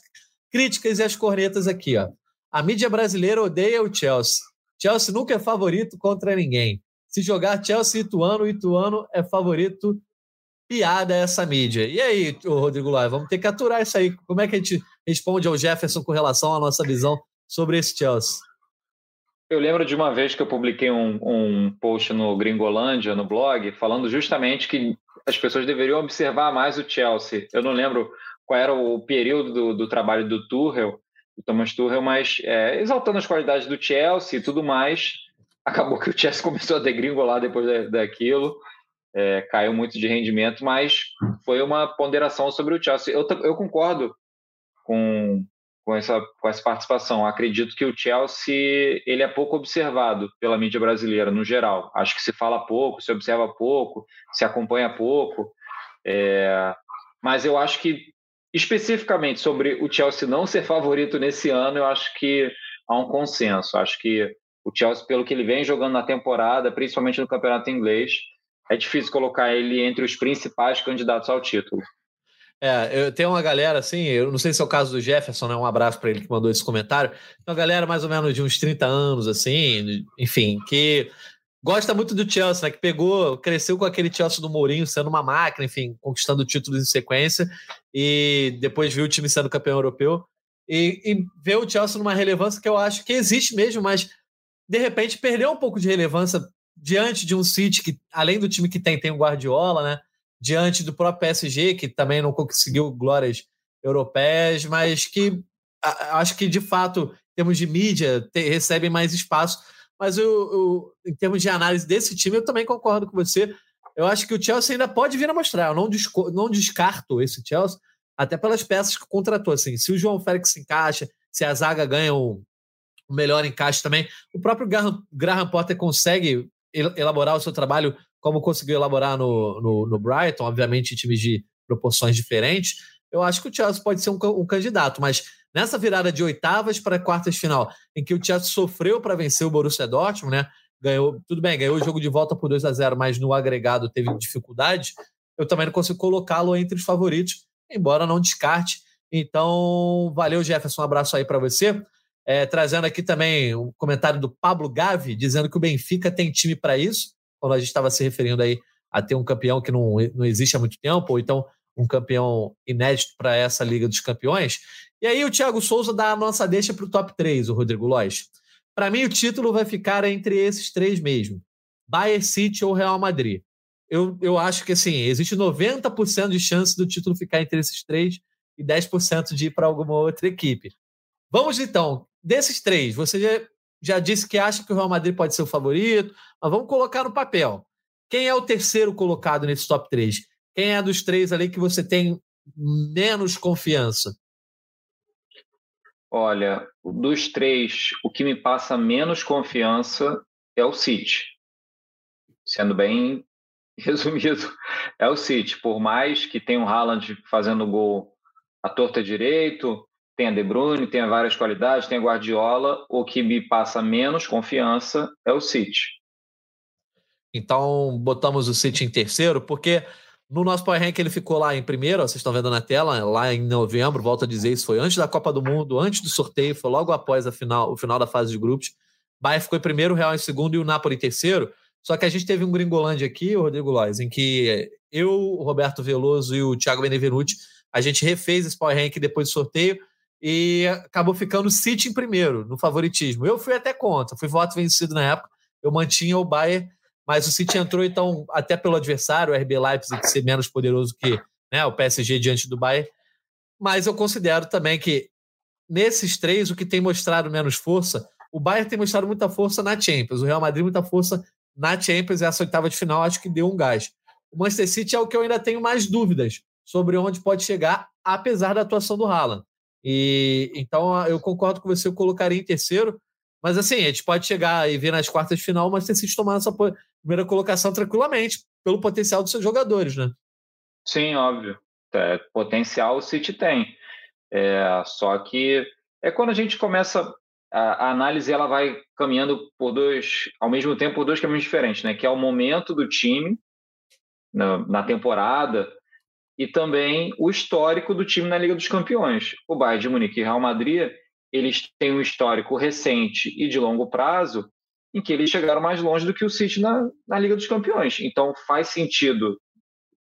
críticas e às cornetas aqui, ó. A mídia brasileira odeia o Chelsea. Chelsea nunca é favorito contra ninguém. Se jogar Chelsea e Ituano, Ituano é favorito. Piada essa mídia. E aí, Rodrigo Lai, vamos ter que aturar isso aí. Como é que a gente responde ao Jefferson com relação à nossa visão sobre esse Chelsea? Eu lembro de uma vez que eu publiquei um, um post no Gringolândia, no blog, falando justamente que as pessoas deveriam observar mais o Chelsea. Eu não lembro qual era o período do, do trabalho do Tuchel, do Thomas Tuchel, mas é, exaltando as qualidades do Chelsea e tudo mais, acabou que o Chelsea começou a degringolar depois daquilo, é, caiu muito de rendimento, mas foi uma ponderação sobre o Chelsea. Eu, eu concordo com, com, essa, com essa participação. Acredito que o Chelsea ele é pouco observado pela mídia brasileira, no geral. Acho que se fala pouco, se observa pouco, se acompanha pouco. É, mas eu acho que, especificamente sobre o Chelsea não ser favorito nesse ano, eu acho que há um consenso. Acho que o Chelsea, pelo que ele vem jogando na temporada, principalmente no campeonato inglês, é difícil colocar ele entre os principais candidatos ao título. É, eu tenho uma galera assim, eu não sei se é o caso do Jefferson, né? Um abraço para ele que mandou esse comentário. Uma galera mais ou menos de uns 30 anos, assim, enfim, que gosta muito do Chelsea, né? Que pegou, cresceu com aquele Chelsea do Mourinho sendo uma máquina, enfim, conquistando títulos em sequência, e depois viu o time sendo campeão europeu. E, e vê o Chelsea numa relevância que eu acho que existe mesmo, mas de repente perdeu um pouco de relevância diante de um City que, além do time que tem, tem o Guardiola, né? Diante do próprio PSG, que também não conseguiu glórias europeias, mas que a, acho que de fato, em termos de mídia, te, recebem mais espaço. Mas eu, eu, em termos de análise desse time, eu também concordo com você. Eu acho que o Chelsea ainda pode vir a mostrar. Eu não, não descarto esse Chelsea, até pelas peças que contratou. Assim, se o João Félix se encaixa, se a zaga ganha um, o melhor encaixe também. O próprio Graham, Graham Potter consegue elaborar o seu trabalho como conseguiu elaborar no, no, no, Brighton, obviamente times de proporções diferentes. Eu acho que o Chelsea pode ser um, um candidato, mas nessa virada de oitavas para quartas de final, em que o Chelsea sofreu para vencer o Borussia Dortmund, né? Ganhou, tudo bem, ganhou o jogo de volta por 2 a 0 mas no agregado teve dificuldade. Eu também não consigo colocá-lo entre os favoritos, embora não descarte. Então, valeu, Jefferson. Um abraço aí para você. É, trazendo aqui também um comentário do Pablo Gavi, dizendo que o Benfica tem time para isso, quando a gente estava se referindo aí a ter um campeão que não, não existe há muito tempo, ou então um campeão inédito para essa Liga dos Campeões. E aí o Thiago Souza dá a nossa deixa para o top 3, o Rodrigo Lois. Para mim, o título vai ficar entre esses três mesmo: Bayern City ou Real Madrid. Eu, eu acho que assim, existe 90% de chance do título ficar entre esses três e 10% de ir para alguma outra equipe. Vamos então, desses três, você já, disse que acha que o Real Madrid pode ser o favorito, mas vamos colocar no papel. Quem é o terceiro colocado nesse top 3? Quem é dos três ali que você tem menos confiança? Olha, dos três, o que me passa menos confiança é o City. Sendo bem resumido, é o City. Por mais que tenha o Haaland fazendo gol à torta direito, tem a De Bruyne, tem várias qualidades, tem a Guardiola, o que me passa menos confiança é o City. Então, botamos o City em terceiro, porque no nosso Power Rank ele ficou lá em primeiro, vocês estão vendo na tela, lá em novembro, volto a dizer, isso foi antes da Copa do Mundo, antes do sorteio, foi logo após a final, o final da fase de grupos. Bayern ficou em primeiro, o Real em segundo e o Napoli em terceiro. Só que a gente teve um Gringolândia aqui, o Rodrigo Lois, em que eu, o Roberto Veloso e o Thiago Benevenuti, a gente refez esse Power Rank depois do sorteio e acabou ficando o City em primeiro, no favoritismo. Eu fui até contra, fui voto vencido na época, eu mantinha o Bayern, mas o City entrou, então, até pelo adversário, o RB Leipzig ser menos poderoso que né, o PSG diante do Bayern. Mas eu considero também que nesses três, o que tem mostrado menos força, o Bayern tem mostrado muita força na Champions, o Real Madrid muita força na Champions, essa oitava de final acho que deu um gás. O Manchester City é o que eu ainda tenho mais dúvidas sobre onde pode chegar, apesar da atuação do Haaland. E então eu concordo com você, eu colocaria em terceiro. Mas assim, a gente pode chegar e ver nas quartas de final, mas ter sido tomar essa primeira colocação tranquilamente, pelo potencial dos seus jogadores, né? Sim, óbvio. É, potencial o City tem. É, só que é quando a gente começa a, a, análise, ela vai caminhando por dois, ao mesmo tempo, por dois caminhos diferentes, né? Que é o momento do time na, na temporada, e também o histórico do time na Liga dos Campeões. O Bayern de Munique e Real Madrid, eles têm um histórico recente e de longo prazo em que eles chegaram mais longe do que o City na, na Liga dos Campeões. Então faz sentido, do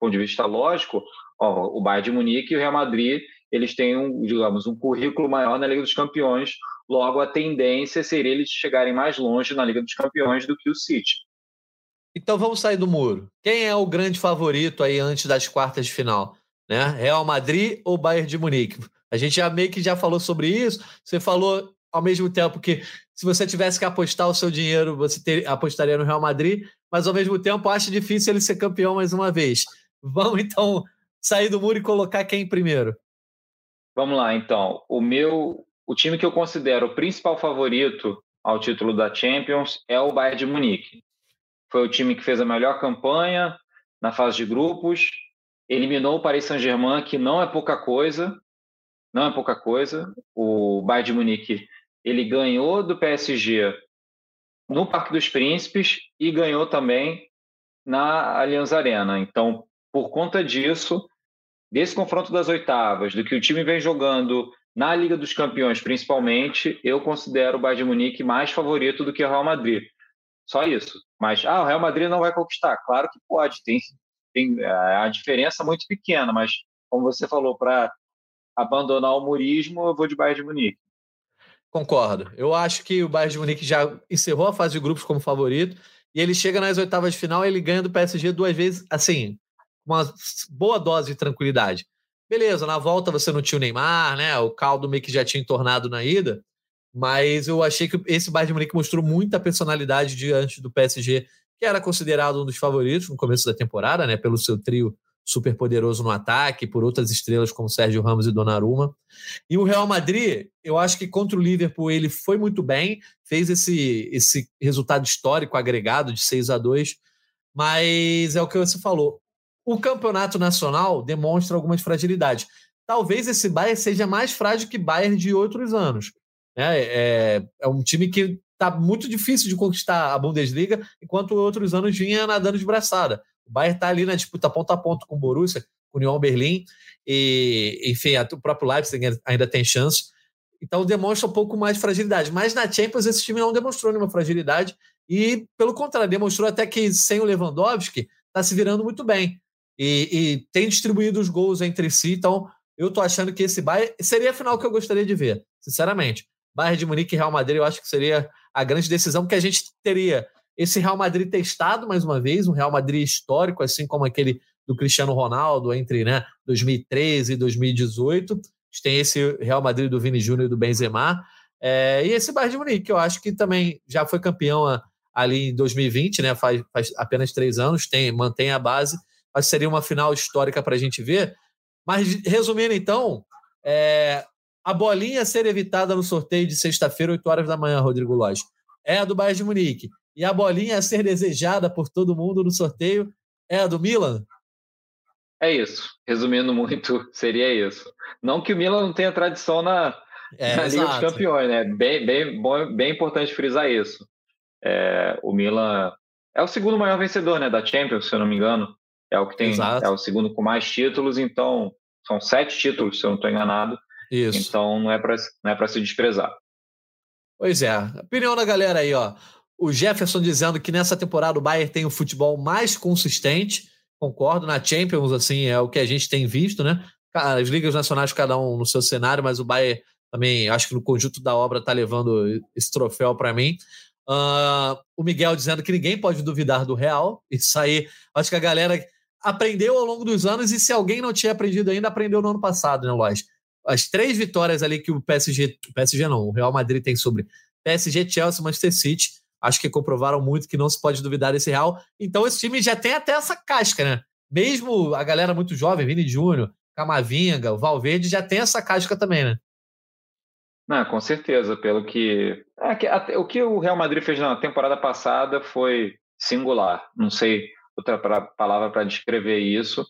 ponto de vista lógico, ó, o Bayern de Munique e o Real Madrid, eles têm um, digamos, um currículo maior na Liga dos Campeões, logo a tendência seria eles chegarem mais longe na Liga dos Campeões do que o City. Então vamos sair do muro. Quem é o grande favorito aí antes das quartas de final? Né? Real Madrid ou Bayern de Munique? A gente já meio que já falou sobre isso. Você falou ao mesmo tempo que se você tivesse que apostar o seu dinheiro, você ter, apostaria no Real Madrid, mas ao mesmo tempo acha difícil ele ser campeão mais uma vez. Vamos então sair do muro e colocar quem primeiro? Vamos lá, então. O meu, o time que eu considero o principal favorito ao título da Champions é o Bayern de Munique. Foi o time que fez a melhor campanha na fase de grupos, eliminou o Paris Saint-Germain, que não é pouca coisa, não é pouca coisa. O Bayern de Munique, ele ganhou do PSG no Parque dos Príncipes e ganhou também na Allianz Arena. Então, por conta disso, desse confronto das oitavas, do que o time vem jogando na Liga dos Campeões, principalmente, eu considero o Bayern de Munique mais favorito do que o Real Madrid. Só isso. Mas, ah, o Real Madrid não vai conquistar. Claro que pode, tem, tem é, a diferença muito pequena, mas, como você falou, para abandonar o murismo, eu vou de Bayern de Munique. Concordo. Eu acho que o Bayern de Munique já encerrou a fase de grupos como favorito e ele chega nas oitavas de final ele ganha do PSG duas vezes, assim, uma boa dose de tranquilidade. Beleza, na volta você não tinha o Neymar, né? O caldo meio que já tinha entornado na ida, mas eu achei que esse Bayern de Munique mostrou muita personalidade diante do PSG, que era considerado um dos favoritos no começo da temporada, né, pelo seu trio super poderoso no ataque, por outras estrelas como Sérgio Ramos e Donnarumma. E o Real Madrid, eu acho que contra o Liverpool ele foi muito bem, fez esse, esse resultado histórico agregado de 6 a 2 mas é o que você falou. O campeonato nacional demonstra algumas fragilidades. talvez esse Bayern seja mais frágil que Bayern de outros anos. É, é, é um time que está muito difícil de conquistar a Bundesliga, enquanto outros anos vinha nadando de braçada. O Bayern está ali na disputa ponto a ponto com o Borussia, com o Union Berlim, e, enfim, o próprio Leipzig ainda tem chance. Então demonstra um pouco mais de fragilidade. Mas na Champions esse time não demonstrou nenhuma fragilidade e, pelo contrário, demonstrou até que sem o Lewandowski está se virando muito bem. E, e, tem distribuído os gols entre si. Então eu tô achando que esse Bayern seria a final que eu gostaria de ver, sinceramente. Bayern de Munique e Real Madrid, eu acho que seria a grande decisão, porque a gente teria esse Real Madrid testado mais uma vez, um Real Madrid histórico, assim como aquele do Cristiano Ronaldo entre né, 2013 e 2018. A gente tem esse Real Madrid do Vini Júnior e do Benzema. É, e esse Bayern de Munique, que eu acho que também já foi campeão ali em 2020, né, faz, faz apenas três anos, tem, mantém a base. Que seria uma final histórica para a gente ver. Mas, resumindo, então, é, a bolinha a ser evitada no sorteio de sexta-feira, 8 horas da manhã, Rodrigo Lodge, é a do Bayern de Munique. E a bolinha a ser desejada por todo mundo no sorteio é a do Milan? É isso. Resumindo muito, seria isso. Não que o Milan não tenha tradição na, é, na Liga dos Campeões, né? Bem, bem, bom, bem importante frisar isso. É, o Milan é o segundo maior vencedor né, da Champions, se eu não me engano. É o que tem, Exato. é o segundo com mais títulos, então são sete títulos, se eu não estou enganado. Isso. Então não é para não é para se desprezar. Pois é. Opinião da galera aí, ó. O Jefferson dizendo que nessa temporada o Bayern tem o futebol mais consistente. Concordo, na Champions, assim, é o que a gente tem visto, né? As ligas nacionais, cada um no seu cenário, mas o Bayern também, acho que no conjunto da obra, está levando esse troféu para mim. Uh, o Miguel dizendo que ninguém pode duvidar do Real. Isso aí, acho que a galera aprendeu ao longo dos anos, e se alguém não tinha aprendido ainda, aprendeu no ano passado, né, Lógico? As três vitórias ali que o PSG, PSG não, o Real Madrid tem sobre PSG, Chelsea, Manchester City, acho que comprovaram muito que não se pode duvidar desse Real. Então esse time já tem até essa casca, né? Mesmo a galera muito jovem, Vini Júnior, Camavinga, o Valverde, já tem essa casca também, né? Não, com certeza, pelo que... É, o que o Real Madrid fez na temporada passada foi singular. Não sei outra palavra para descrever isso.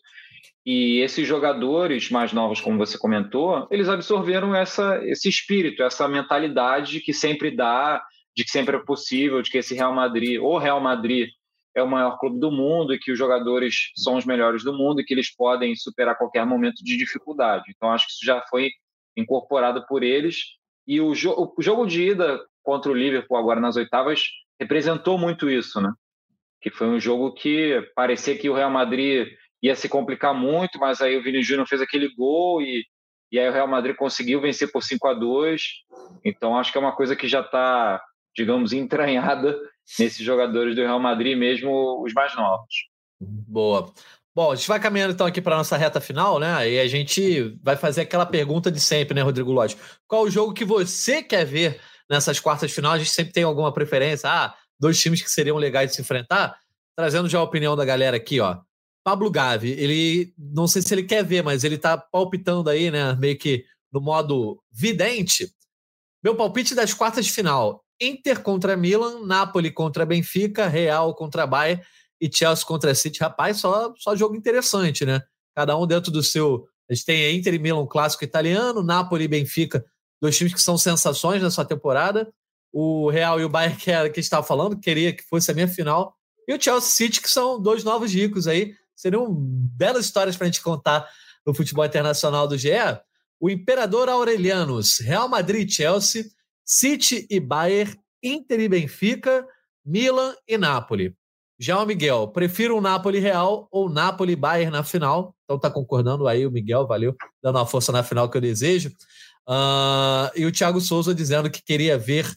E esses jogadores mais novos, como você comentou, eles absorveram essa, esse espírito, essa mentalidade que sempre dá, de que sempre é possível, de que esse Real Madrid, ou Real Madrid, é o maior clube do mundo e que os jogadores são os melhores do mundo e que eles podem superar qualquer momento de dificuldade. Então, acho que isso já foi incorporado por eles. E o, jo o jogo de ida contra o Liverpool, agora nas oitavas, representou muito isso, né? Que foi um jogo que parecia que o Real Madrid ia se complicar muito, mas aí o Vini Júnior fez aquele gol e, e aí o Real Madrid conseguiu vencer por 5 a 2 Então acho que é uma coisa que já está, digamos, entranhada nesses jogadores do Real Madrid, mesmo os mais novos. Boa. Bom, a gente vai caminhando então aqui para nossa reta final, né? E a gente vai fazer aquela pergunta de sempre, né, Rodrigo Lodge? Qual o jogo que você quer ver nessas quartas final? A gente sempre tem alguma preferência. Ah, dois times que seriam legais de se enfrentar. Trazendo já a opinião da galera aqui, ó. Pablo Gavi, ele não sei se ele quer ver, mas ele tá palpitando aí, né? Meio que no modo vidente. Meu palpite das quartas de final: Inter contra Milan, Napoli contra Benfica, Real contra Bayern e Chelsea contra City. Rapaz, só, só jogo interessante, né? Cada um dentro do seu. A gente tem Inter e Milan, clássico italiano, Napoli e Benfica, dois times que são sensações nessa temporada. O Real e o Bayern, que, que estava falando, queria que fosse a minha final. E o Chelsea City, que são dois novos ricos aí seriam belas histórias para a gente contar no futebol internacional do GE. O Imperador Aurelianos, Real Madrid Chelsea, City e Bayern, Inter e Benfica, Milan e Napoli. Já o Miguel, prefiro o Napoli Real ou Napoli Bayern na final. Então tá concordando aí o Miguel, valeu, dando uma força na final que eu desejo. Uh, e o Thiago Souza dizendo que queria ver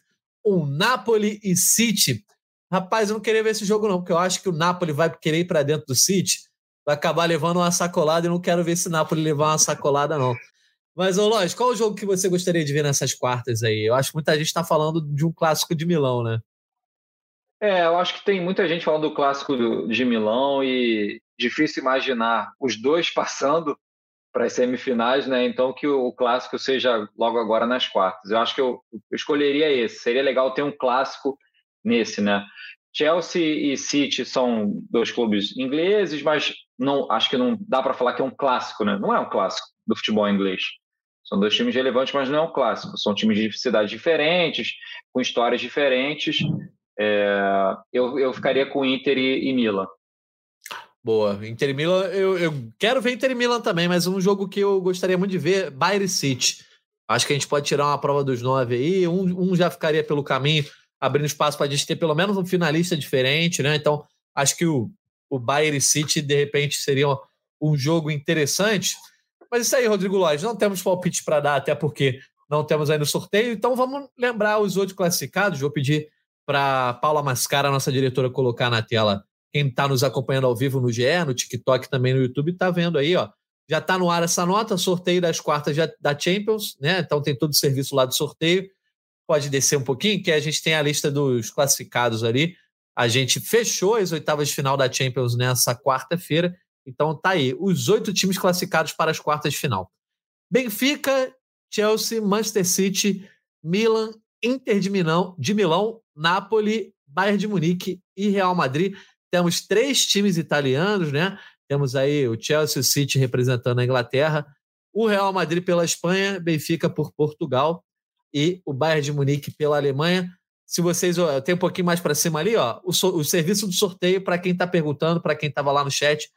um Napoli e City. Rapaz, eu não queria ver esse jogo não, porque eu acho que o Napoli vai querer ir para dentro do City vai acabar levando uma sacolada e não quero ver esse Napoli levar uma sacolada, não. Mas, ô Lóis, qual o jogo que você gostaria de ver nessas quartas aí? Eu acho que muita gente está falando de um clássico de Milão, né? É, eu acho que tem muita gente falando do clássico de Milão e difícil imaginar os dois passando para as semifinais, né? Então que o clássico seja logo agora nas quartas. Eu acho que eu, eu escolheria esse. Seria legal ter um clássico nesse, né? Chelsea e City são dois clubes ingleses, mas não acho que não dá para falar que é um clássico, né? Não é um clássico. do futebol inglês. São dois times relevantes, mas não é um clássico. São times de cidades diferentes, com histórias diferentes. É, eu, eu ficaria com Inter e, e Milan. Boa. Inter e Milan, eu, eu quero ver Inter e Milan também, mas um jogo que eu gostaria muito de ver, Bayern City. Acho que a gente pode tirar uma prova dos nove aí. Um, um já ficaria pelo caminho, abrindo espaço para a gente ter pelo menos um finalista diferente, né? Então, acho que o, o Bayern City, de repente, seria um, jogo interessante. Mas isso aí, Rodrigo Lóis, não temos palpite para dar, até porque não temos aí no sorteio. Então, vamos lembrar os outros classificados. Vou pedir para Paula Mascara, nossa diretora, colocar na tela quem está nos acompanhando ao vivo no GE, no TikTok também no YouTube, está vendo aí, ó. Já está no ar essa nota, sorteio das quartas da Champions, né? Então tem todo o serviço lá do sorteio. Pode descer um pouquinho, que a gente tem a lista dos classificados ali. A gente fechou as oitavas de final da Champions nessa quarta-feira. Então tá aí, os oito times classificados para as quartas de final. Benfica, Chelsea, Manchester City, Milan, Inter de Milão, de Milão, Napoli, Bayern de Munique e Real Madrid. Temos três times italianos, né? Temos aí o Chelsea City representando a Inglaterra, o Real Madrid pela Espanha, Benfica por Portugal e o Bayern de Munique pela Alemanha. Se vocês ó, tem um pouquinho mais para cima ali, ó, o, so, o serviço do sorteio para quem está perguntando, para quem estava lá no chat,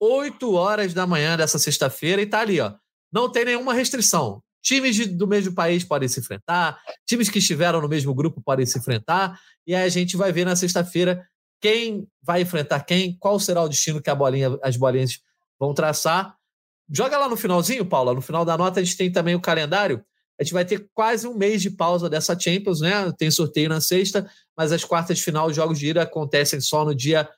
8 horas da manhã dessa sexta-feira e tá ali, ó. Não tem nenhuma restrição. Times de, do mesmo país podem se enfrentar, times que estiveram no mesmo grupo podem se enfrentar, e aí a gente vai ver na sexta-feira quem vai enfrentar quem, qual será o destino que bolinha, as bolinhas vão traçar. Joga lá no finalzinho, Paula. No final da nota a gente tem também o calendário. A gente vai ter quase um mês de pausa dessa Champions, né? Tem sorteio na sexta, mas as quartas de final, os jogos de ida acontecem só no dia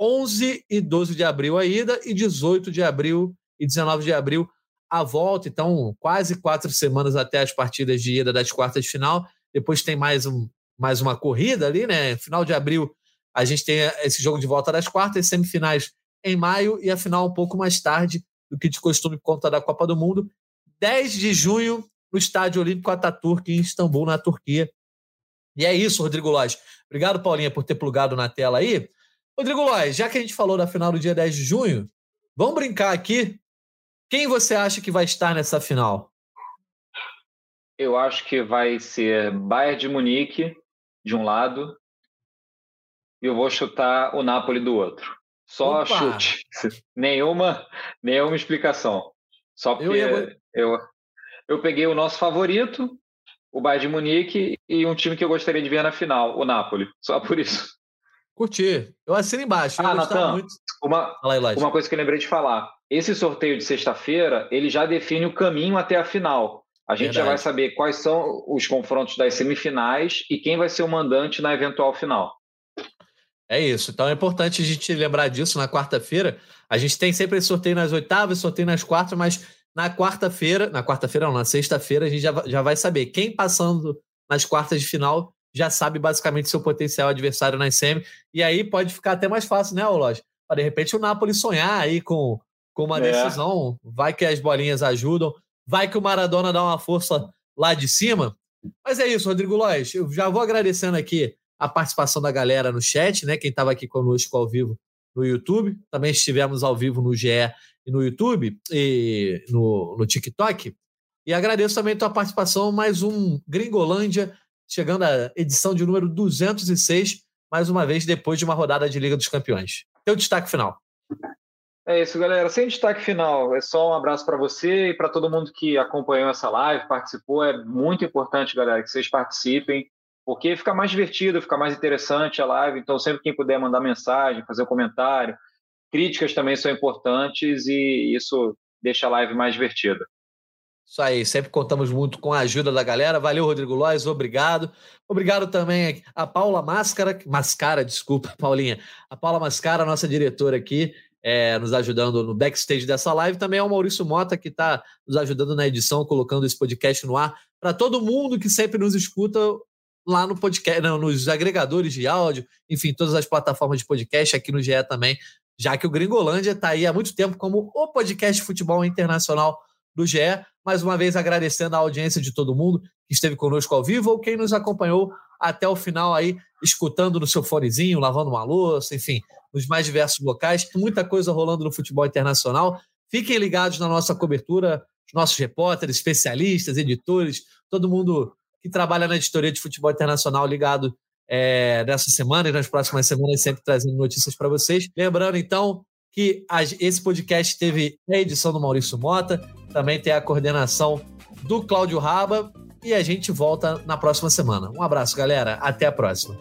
11 e 12 de abril a ida e 18 de abril e 19 de abril a volta. Então, quase quatro semanas até as partidas de ida das quartas de final. Depois tem mais, um, mais uma corrida ali, né? Final de abril a gente tem esse jogo de volta das quartas, semifinais em maio e a final um pouco mais tarde do que de costume por conta da Copa do Mundo. 10 de junho, no Estádio Olímpico Ataturk, em Istambul, na Turquia. E é isso, Rodrigo Lois. Obrigado, Paulinha, por ter plugado na tela aí. Rodrigo Lois, já que a gente falou da final do dia 10 de junho, vamos brincar aqui. Quem você acha que vai estar nessa final? Eu acho que vai ser Bayern de Munique, de um lado, e eu vou chutar o Napoli do outro. Só Opa. chute. nenhuma, nenhuma explicação. Só porque eu, ia... eu, eu peguei o nosso favorito, o Bayern de Munique, e um time que eu gostaria de ver na final, o Napoli. Só por isso. Curti. Eu assino embaixo. ah, Natan, muito... uma, aí, uma coisa que eu lembrei de falar. Esse sorteio de sexta-feira, ele já define o caminho até a final. A gente Verdade. já vai saber quais são os confrontos das semifinais e quem vai ser o mandante na eventual final. É isso. Então é importante a gente lembrar disso na quarta-feira. A gente tem sempre esse sorteio nas oitavas, sorteio nas quartas, mas na quarta-feira, na quarta-feira não, na sexta-feira, a gente já, já vai saber quem passando nas quartas de final já sabe basicamente seu potencial adversário na semi. E aí pode ficar até mais fácil, né? Para de repente o Napoli sonhar aí com, com uma é. decisão. Vai que as bolinhas ajudam, vai que o Maradona dá uma força lá de cima. Mas é isso, Rodrigo Lois. Eu já vou agradecendo aqui a participação da galera no chat, né? Quem estava aqui conosco ao vivo no YouTube. Também estivemos ao vivo no GE no YouTube e no, no TikTok. E agradeço também a tua participação, mais um Gringolândia, chegando à edição de número 206, mais uma vez depois de uma rodada de Liga dos Campeões. Teu destaque final. É isso, galera. Sem destaque final, é só um abraço para você e para todo mundo que acompanhou essa live, participou. É muito importante, galera, que vocês participem porque fica mais divertido, fica mais interessante a live. Então, sempre quem puder mandar mensagem, fazer um comentário, críticas também são importantes e isso deixa a live mais divertida. Isso aí, sempre contamos muito com a ajuda da galera. Valeu, Rodrigo Lois, obrigado. Obrigado também a Paula Máscara, Mascara, desculpa, Paulinha. A Paula Mascara, nossa diretora aqui, é, nos ajudando no backstage dessa live. Também ao Maurício Mota, que está nos ajudando na edição, colocando esse podcast no ar. Para todo mundo que sempre nos escuta, lá no podcast, não, nos agregadores de áudio, enfim, todas as plataformas de podcast, aqui no GE também, já que o Gringolândia está aí há muito tempo como o podcast de futebol internacional do GE. Mais uma vez agradecendo a audiência de todo mundo que esteve conosco ao vivo ou quem nos acompanhou até o final aí, escutando no seu fonezinho, lavando uma louça, enfim, nos mais diversos locais. Muita coisa rolando no futebol internacional. Fiquem ligados na nossa cobertura nossos repórteres, especialistas, editores, todo mundo que trabalha na editoria de futebol internacional ligado é, nessa semana e nas próximas semanas, sempre trazendo notícias para vocês. Lembrando, então, que esse podcast teve a edição do Maurício Mota, também tem a coordenação do Cláudio Raba, e a gente volta na próxima semana. Um abraço, galera. Até a próxima.